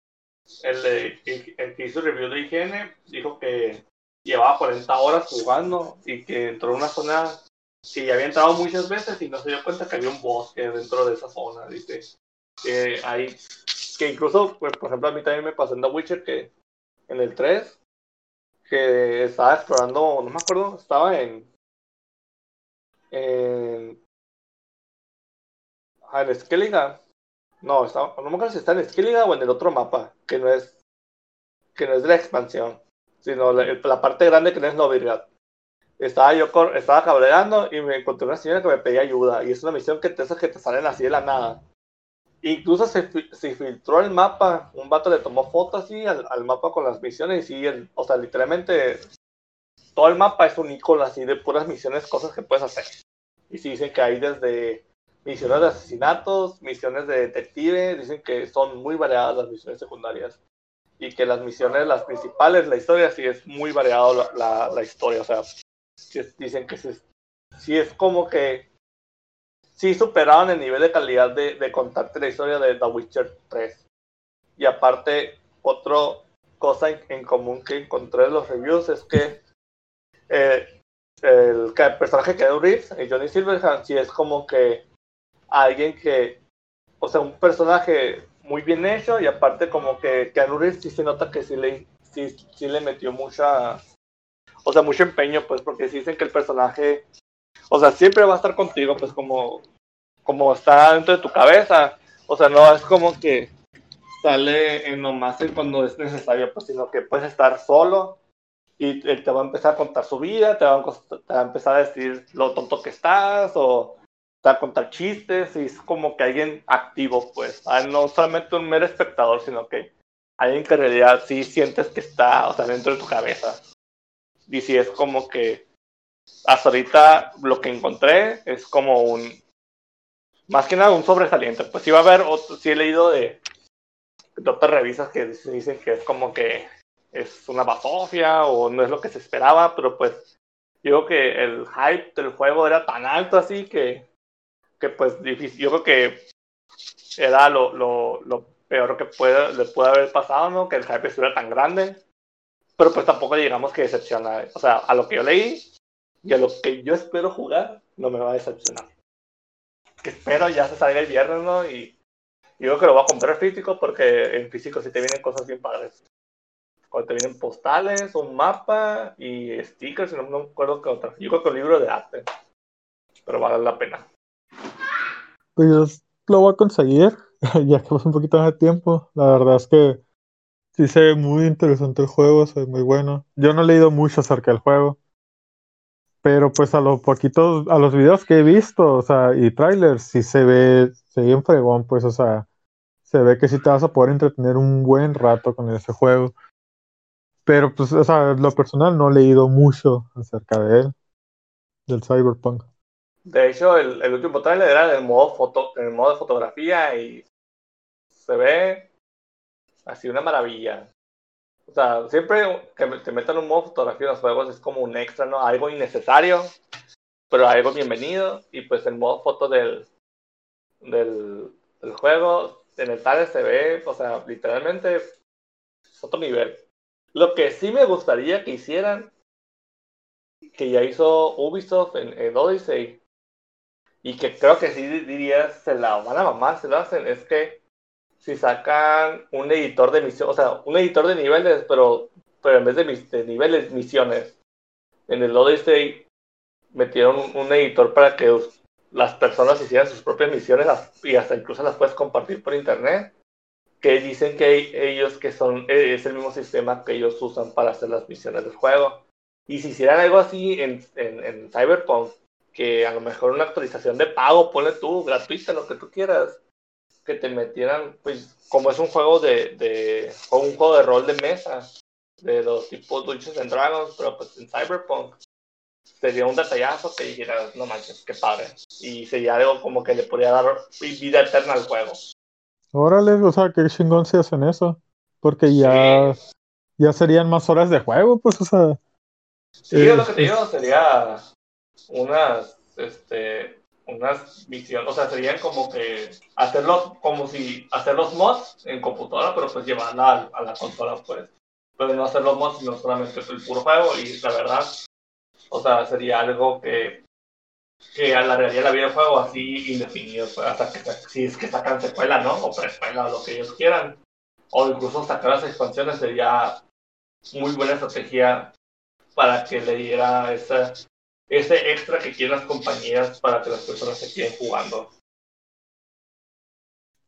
el, el, que hizo el review de IGN dijo que llevaba 40 horas jugando y que entró en una zona que ya había entrado muchas veces y no se dio cuenta que había un bosque dentro de esa zona. Dice que hay, que incluso, pues, por ejemplo, a mí también me pasó en The Witcher que en el 3 que estaba explorando, no me acuerdo, estaba. En. Ah, en Skelliga. No, no me acuerdo si está en Skelliga o en el otro mapa, que no es. Que no es de la expansión, sino la, parte grande que no es Novigrad. Estaba yo estaba cabreando y me encontré una señora que me pedía ayuda. Y es una misión que te, que te salen así de la nada. Incluso se, filtró el mapa. Un vato le tomó fotos así al, al, mapa con las misiones. Y el, o sea, literalmente todo el mapa es un icono así de puras misiones, cosas que puedes hacer. Y sí dicen que hay desde misiones de asesinatos, misiones de detective. Dicen que son muy variadas las misiones secundarias. Y que las misiones, las principales, la historia sí es muy variada la, la, historia. O sea, dicen que sí, es como que sí superaron el nivel de calidad de, de contarte la historia de The Witcher 3. Y aparte, otra cosa en, común que encontré en los reviews es que eh, el, personaje que es Reeves, Johnny Silverhand, sí es como que alguien que, o sea, un personaje muy bien hecho y aparte como que Keanu Reeves sí se nota que sí le, sí, sí le metió mucha o sea, mucho empeño, pues, porque si dicen que el personaje, o sea, siempre va a estar contigo, pues, como, como está dentro de tu cabeza. O sea, no es como que sale en nomás cuando es necesario, pues, sino que puedes estar solo y él te va a empezar a contar su vida, te va a, empezar a decir lo tonto que estás o a contar chistes y es como que alguien activo, pues, no solamente un mero espectador, sino que alguien que en realidad sí sientes que está, o sea, dentro de tu cabeza. Y si es como que hasta ahorita lo que encontré es como un, más que nada un sobresaliente. Pues iba a haber, otro, sí he leído de, de otras revistas que dicen que es como que es una basofia o no es lo que se esperaba, pero pues creo que el hype del juego era tan alto así que, que pues yo creo que era lo, lo, lo peor que puede, le puede haber pasado, ¿no? Que el hype estuviera tan grande pero pues tampoco digamos que decepciona. O sea, a lo que yo leí y a lo que yo espero jugar, no me va a decepcionar. Que espero ya se salga el viernes, ¿no? Y yo creo que lo voy a comprar físico porque en físico sí te vienen cosas bien padres. Cuando te vienen postales, un mapa y stickers, no me acuerdo qué otra. Yo creo que un libro de arte. Pero vale la pena. Pues lo voy a conseguir, ya que pasa un poquito más de tiempo. La verdad es que Sí se ve muy interesante el juego, se ve muy bueno. Yo no he leído mucho acerca del juego, pero pues a los poquitos, a los videos que he visto, o sea, y trailers, sí se ve, se ve en fregón, pues, o sea, se ve que sí te vas a poder entretener un buen rato con ese juego. Pero pues, o sea, lo personal no he leído mucho acerca de él, del Cyberpunk. De hecho, el, último trailer era en modo foto, en modo de fotografía y se ve Así una maravilla. O sea, siempre que te metan un modo fotografía en los juegos es como un extra, ¿no? Algo innecesario, pero algo bienvenido. Y pues el modo foto del, del, del juego en el tal se ve, o sea, literalmente es otro nivel. Lo que sí me gustaría que hicieran, que ya hizo Ubisoft en, en Odyssey, y que creo que sí diría se la van a mamar, se lo hacen, es que si sacan un editor de misiones, o sea, un editor de niveles, pero, pero en vez de, de niveles, misiones. En el Odyssey metieron un, editor para que las personas hicieran sus propias misiones y hasta incluso las puedes compartir por internet. Que dicen que ellos que son, eh, es el mismo sistema que ellos usan para hacer las misiones del juego. Y si hicieran algo así en, en, en Cyberpunk, que a lo mejor una actualización de pago, ponle tú, gratuita, lo que tú quieras, que te metieran, pues, como es un juego de, de un juego de rol de mesa, de los tipos Dungeons and Dragons, pero pues en Cyberpunk, sería un detallazo que dijeras, no manches, qué padre. Y sería algo como que le podría dar vida eterna al juego. Órale, o sea, qué chingón si hacen eso. Porque ya, ya serían más horas de juego, pues, o sea. Sí, lo que te digo sería unas, este, unas misiones, o sea, serían como que hacerlos, como si hacer los mods en computadora, pero pues llevarla a, la consola, pues. Pero no hacer los mods, sino solamente el puro juego, y la verdad, o sea, sería algo que, que a la vida del juego así indefinido, pues, hasta que si es que sacan secuela, ¿no? O preescuela, o lo que ellos quieran. O incluso sacar las expansiones sería muy buena estrategia para que le diera esa, ese extra que quieren las compañías para que las personas se queden jugando.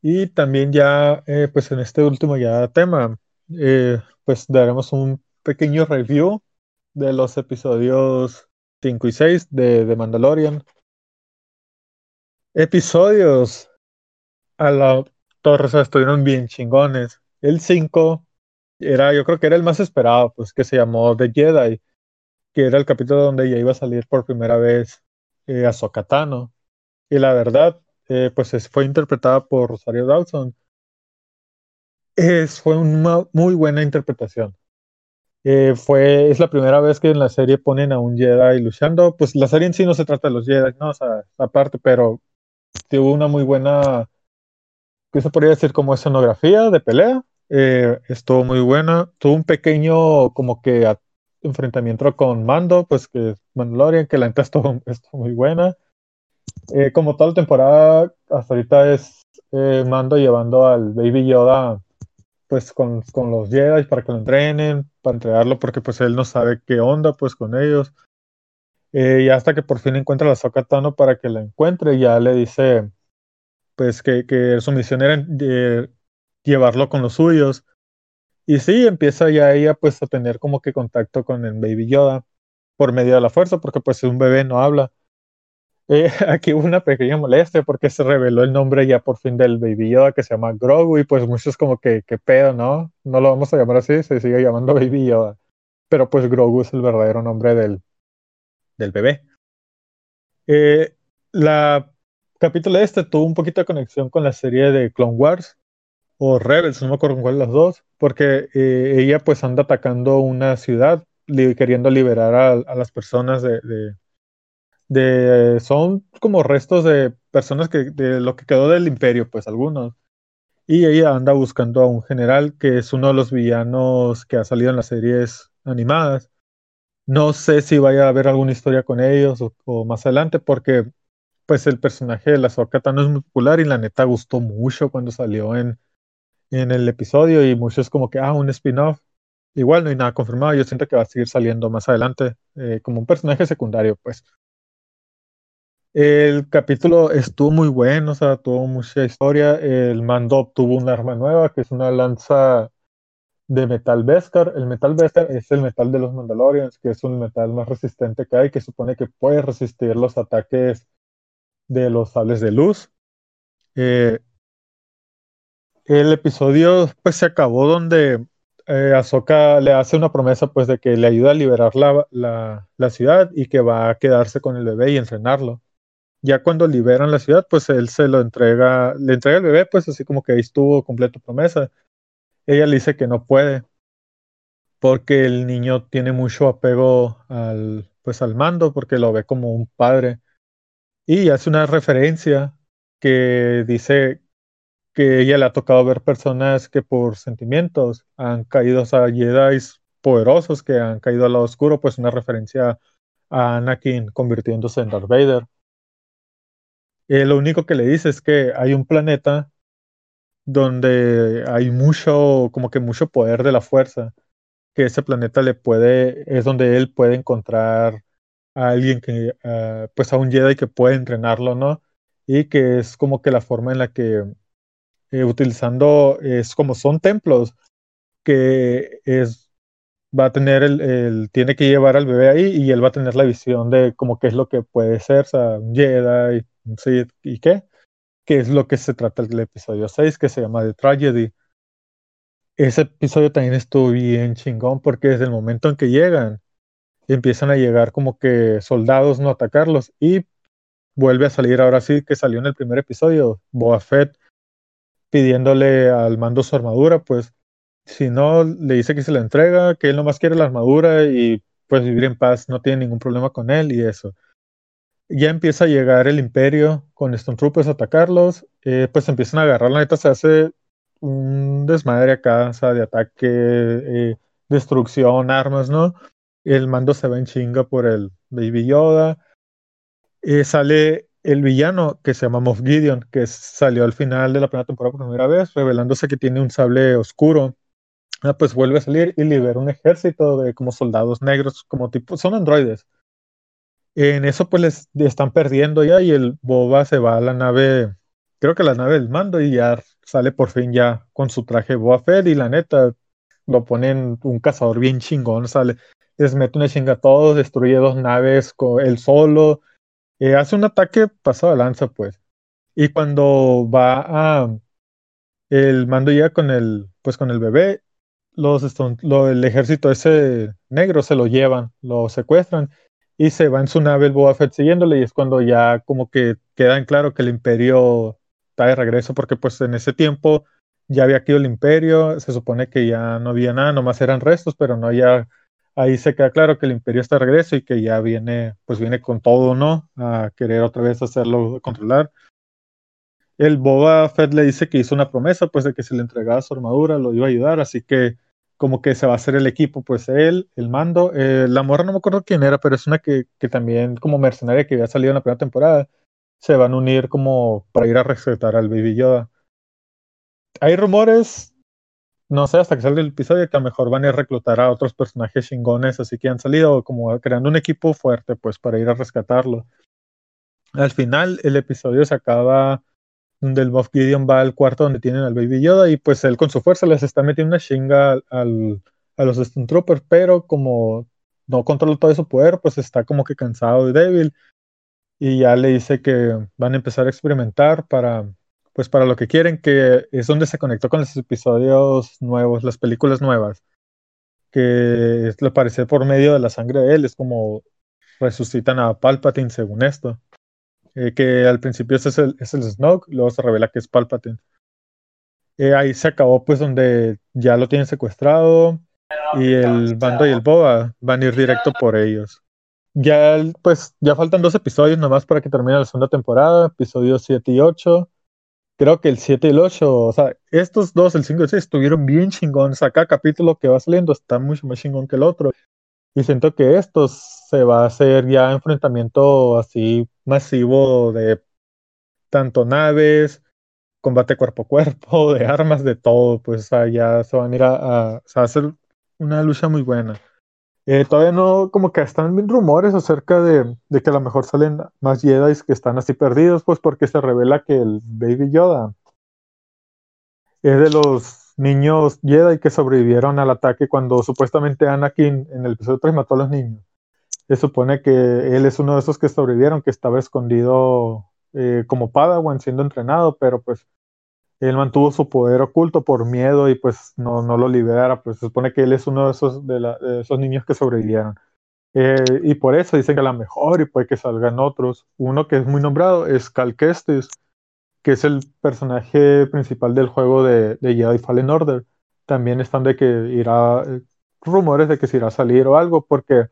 Y también ya, eh, pues en este último ya tema, eh, pues daremos un pequeño review de los episodios 5 y 6 de, de Mandalorian. Episodios a la torre, o estuvieron bien chingones. El 5 era, yo creo que era el más esperado, pues que se llamó The Jedi, que era el capítulo donde ya iba a salir por primera vez eh, a Sokatano. Y la verdad, eh, pues fue interpretada por Rosario Dawson. Es, fue una muy buena interpretación. Eh, fue, es la primera vez que en la serie ponen a un Jedi luchando. Pues la serie en sí no se trata de los Jedi, no, o sea, aparte, pero tuvo una muy buena, que se podría decir como escenografía de pelea. Eh, estuvo muy buena. Tuvo un pequeño como que enfrentamiento con Mando, pues que Mandalorian, que la neta estuvo, muy buena. Eh, como toda la temporada, hasta ahorita es eh, Mando llevando al Baby Yoda pues con, con, los Jedi para que lo entrenen, para entregarlo porque pues él no sabe qué onda pues con ellos. Eh, y hasta que por fin encuentra la Soka Tano para que la encuentre, ya le dice pues que, que su misión era de llevarlo con los suyos. Y sí, empieza ya ella pues a tener como que contacto con el Baby Yoda por medio de la fuerza, porque pues un bebé no habla. Eh, aquí hubo una pequeña molestia porque se reveló el nombre ya por fin del Baby Yoda que se llama Grogu y pues muchos como que, ¿qué pedo, no? No lo vamos a llamar así, se sigue llamando Baby Yoda. Pero pues Grogu es el verdadero nombre del, del bebé. Eh, la capítulo este tuvo un poquito de conexión con la serie de Clone Wars o Rebels, no me acuerdo cuál de las dos, porque eh, ella pues anda atacando una ciudad queriendo liberar a, las personas de de son como restos de personas que de lo que quedó del imperio, pues algunos. Y ella anda buscando a un general que es uno de los villanos que ha salido en las series animadas. No sé si vaya a haber alguna historia con ellos o, más adelante, porque pues el personaje de la Sokata no es muy popular y la neta gustó mucho cuando salió en, en el episodio y muchos como que, ah, un spin-off. Igual no hay nada confirmado, yo siento que va a seguir saliendo más adelante eh, como un personaje secundario, pues. El capítulo estuvo muy bueno, o sea, tuvo mucha historia. El mando obtuvo un arma nueva, que es una lanza de metal Beskar. El metal Beskar es el metal de los Mandalorians, que es un metal más resistente que hay, que supone que puede resistir los ataques de los sables de luz. Eh, el episodio pues se acabó donde eh, le hace una promesa pues de que le ayuda a liberar la, la, ciudad y que va a quedarse con el bebé y entrenarlo ya cuando liberan la ciudad, pues él se lo entrega, le entrega el bebé, pues así como que ahí estuvo completo promesa. Ella le dice que no puede, porque el niño tiene mucho apego al, pues al mando, porque lo ve como un padre. Y hace una referencia que dice que ella le ha tocado ver personas que por sentimientos han caído a Jedi poderosos que han caído al lado oscuro, pues una referencia a Anakin convirtiéndose en Darth Vader. Eh, lo único que le dice es que hay un planeta donde hay mucho, como que mucho poder de la fuerza, que ese planeta le puede, es donde él puede encontrar a alguien que, ah, pues a un Jedi que puede entrenarlo, ¿no? Y que es como que la forma en la que, eh, utilizando, es como son templos, que es, va a tener el, tiene que llevar al bebé ahí y él va a tener la visión de como qué es lo que puede ser, o sea, un Jedi, Sí, ¿y qué? Que es lo que se trata el episodio 6, que se llama The Tragedy. Ese episodio también estuvo bien chingón porque desde el momento en que llegan, empiezan a llegar como que soldados no atacarlos y vuelve a salir ahora sí que salió en el primer episodio, Boa Fett pidiéndole al mando su armadura, pues si no le dice que se la entrega, que él nomás quiere la armadura y pues vivir en paz, no tiene ningún problema con él y eso ya empieza a llegar el imperio con Stone Troopers a atacarlos, eh, pues empiezan a agarrar, la neta se hace un desmadre acá, o de ataque, eh, destrucción, armas, ¿no? El mando se va en chinga por el Baby Yoda. Eh, sale el villano que se llama Moff Gideon, que salió al final de la primera temporada por primera vez, revelándose que tiene un sable oscuro. ah, pues vuelve a salir y libera un ejército de como soldados negros, como tipo, son androides. En eso pues les están perdiendo ya y el Boba se va a la nave, creo que la nave del mando y ya sale por fin ya con su traje Boba Fett y la neta lo ponen un cazador bien chingón, sale, les mete una chinga a todos, destruye dos naves con él solo, eh, hace un ataque pasado de lanza pues. Y cuando va a el mando ya con el pues con el bebé, los lo, el ejército ese negro se lo llevan, lo secuestran y se va en su nave el Boba siguiéndole y es cuando ya como que queda en claro que el imperio está de regreso porque pues en ese tiempo ya había quedado el imperio, se supone que ya no había nada, nomás eran restos, pero no ya ahí se queda claro que el imperio está de regreso y que ya viene pues viene con todo, ¿no? A querer otra vez hacerlo controlar. El Boba Fett le dice que hizo una promesa pues de que si le entregaba su armadura lo iba a ayudar, así que como que se va a hacer el equipo, pues él, el mando, eh, la morra no me acuerdo quién era, pero es una que, que, también como mercenaria que había salido en la primera temporada, se van a unir como para ir a rescatar al Baby Yoda. Hay rumores, no sé, hasta que salga el episodio, que a lo mejor van a reclutar a otros personajes chingones, así que han salido como creando un equipo fuerte, pues para ir a rescatarlo. Al final, el episodio se acaba del Moff Gideon va al cuarto donde tienen al Baby Yoda y pues él con su fuerza les está metiendo una chinga al, a los Stone Troopers, pero como no controla todo su poder, pues está como que cansado y débil y ya le dice que van a empezar a experimentar para pues para lo que quieren, que es donde se conectó con los episodios nuevos, las películas nuevas, que le parece por medio de la sangre de él, es como resucitan a Palpatine según esto. Eh, que al principio es el, es el Snoke, luego se revela que es Palpatine. Eh, ahí se acabó pues donde ya lo tienen secuestrado y el bando y el boba van a ir directo por ellos. Ya pues ya faltan dos episodios nomás para que termine la segunda temporada, episodios 7 y 8. Creo que el 7 y el 8, o sea, estos dos, el 5 y el 6, estuvieron bien chingones. Acá capítulo que va saliendo está mucho más chingón que el otro. Y siento que estos se va a hacer ya enfrentamiento así masivo de tanto naves, combate cuerpo a cuerpo, de armas, de todo, pues ya se van a ir a, hacer una lucha muy buena. Eh, todavía no, como que están rumores acerca de, de, que a lo mejor salen más Jedi que están así perdidos, pues porque se revela que el Baby Yoda es de los niños Jedi que sobrevivieron al ataque cuando supuestamente Anakin en el episodio 3 mató a los niños. Se supone que él es uno de esos que sobrevivieron, que estaba escondido eh, como Padawan siendo entrenado, pero pues él mantuvo su poder oculto por miedo y pues no, no lo libera. Pues se supone que él es uno de esos, de, esos niños que sobrevivieron. Eh, y por eso dicen que a lo mejor y puede que salgan otros. Uno que es muy nombrado es Cal Kestis, que es el personaje principal del juego de, de Jedi Fallen Order. También están de que irá, eh, rumores de que se irá a salir o algo, porque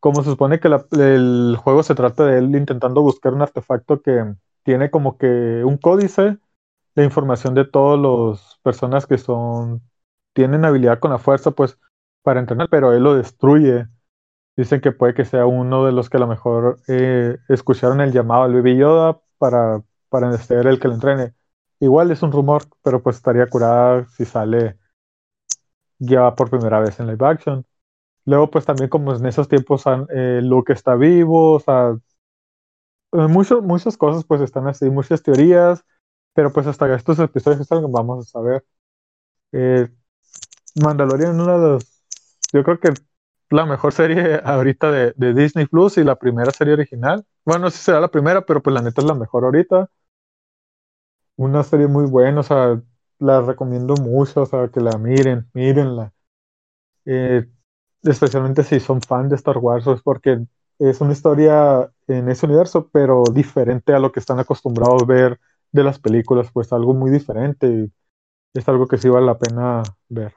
como se supone que el juego se trata de él intentando buscar un artefacto que tiene como que un códice de información de todas las personas que son, tienen habilidad con la fuerza, pues para entrenar, pero él lo destruye. Dicen que puede que sea uno de los que a lo mejor eh, escucharon el llamado al Baby Yoda para para ser el que lo entrene. Igual es un rumor, pero pues estaría curada si sale ya por primera vez en live action. Luego, pues también como en esos tiempos eh, Luke está vivo, o eh, muchas cosas pues están así, muchas teorías, pero pues hasta estos episodios que vamos a saber. Eh, Mandalorian, una de los, yo creo que la mejor serie ahorita de, de Disney Plus y la primera serie original. Bueno, no sé si será la primera, pero pues la neta es la mejor ahorita una serie muy buena, o sea, la recomiendo mucho, o sea, que la miren, mírenla. Eh, especialmente si son fan de Star Wars, es porque es una historia en ese universo, pero diferente a lo que están acostumbrados a ver de las películas, pues algo muy diferente y es algo que sí vale la pena ver.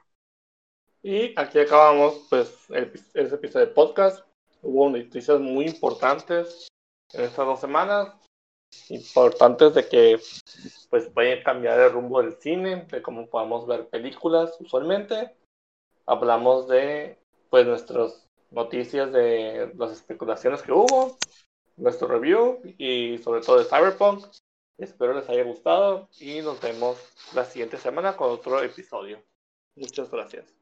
Y aquí acabamos pues ese episodio de podcast. Hubo noticias muy importantes en estas dos semanas importantes de que pues puede cambiar el rumbo del cine, de cómo podemos ver películas usualmente. Hablamos de pues nuestras noticias de las especulaciones que hubo, nuestro review y sobre todo de Cyberpunk. Espero les haya gustado y nos vemos la siguiente semana con otro episodio. Muchas gracias.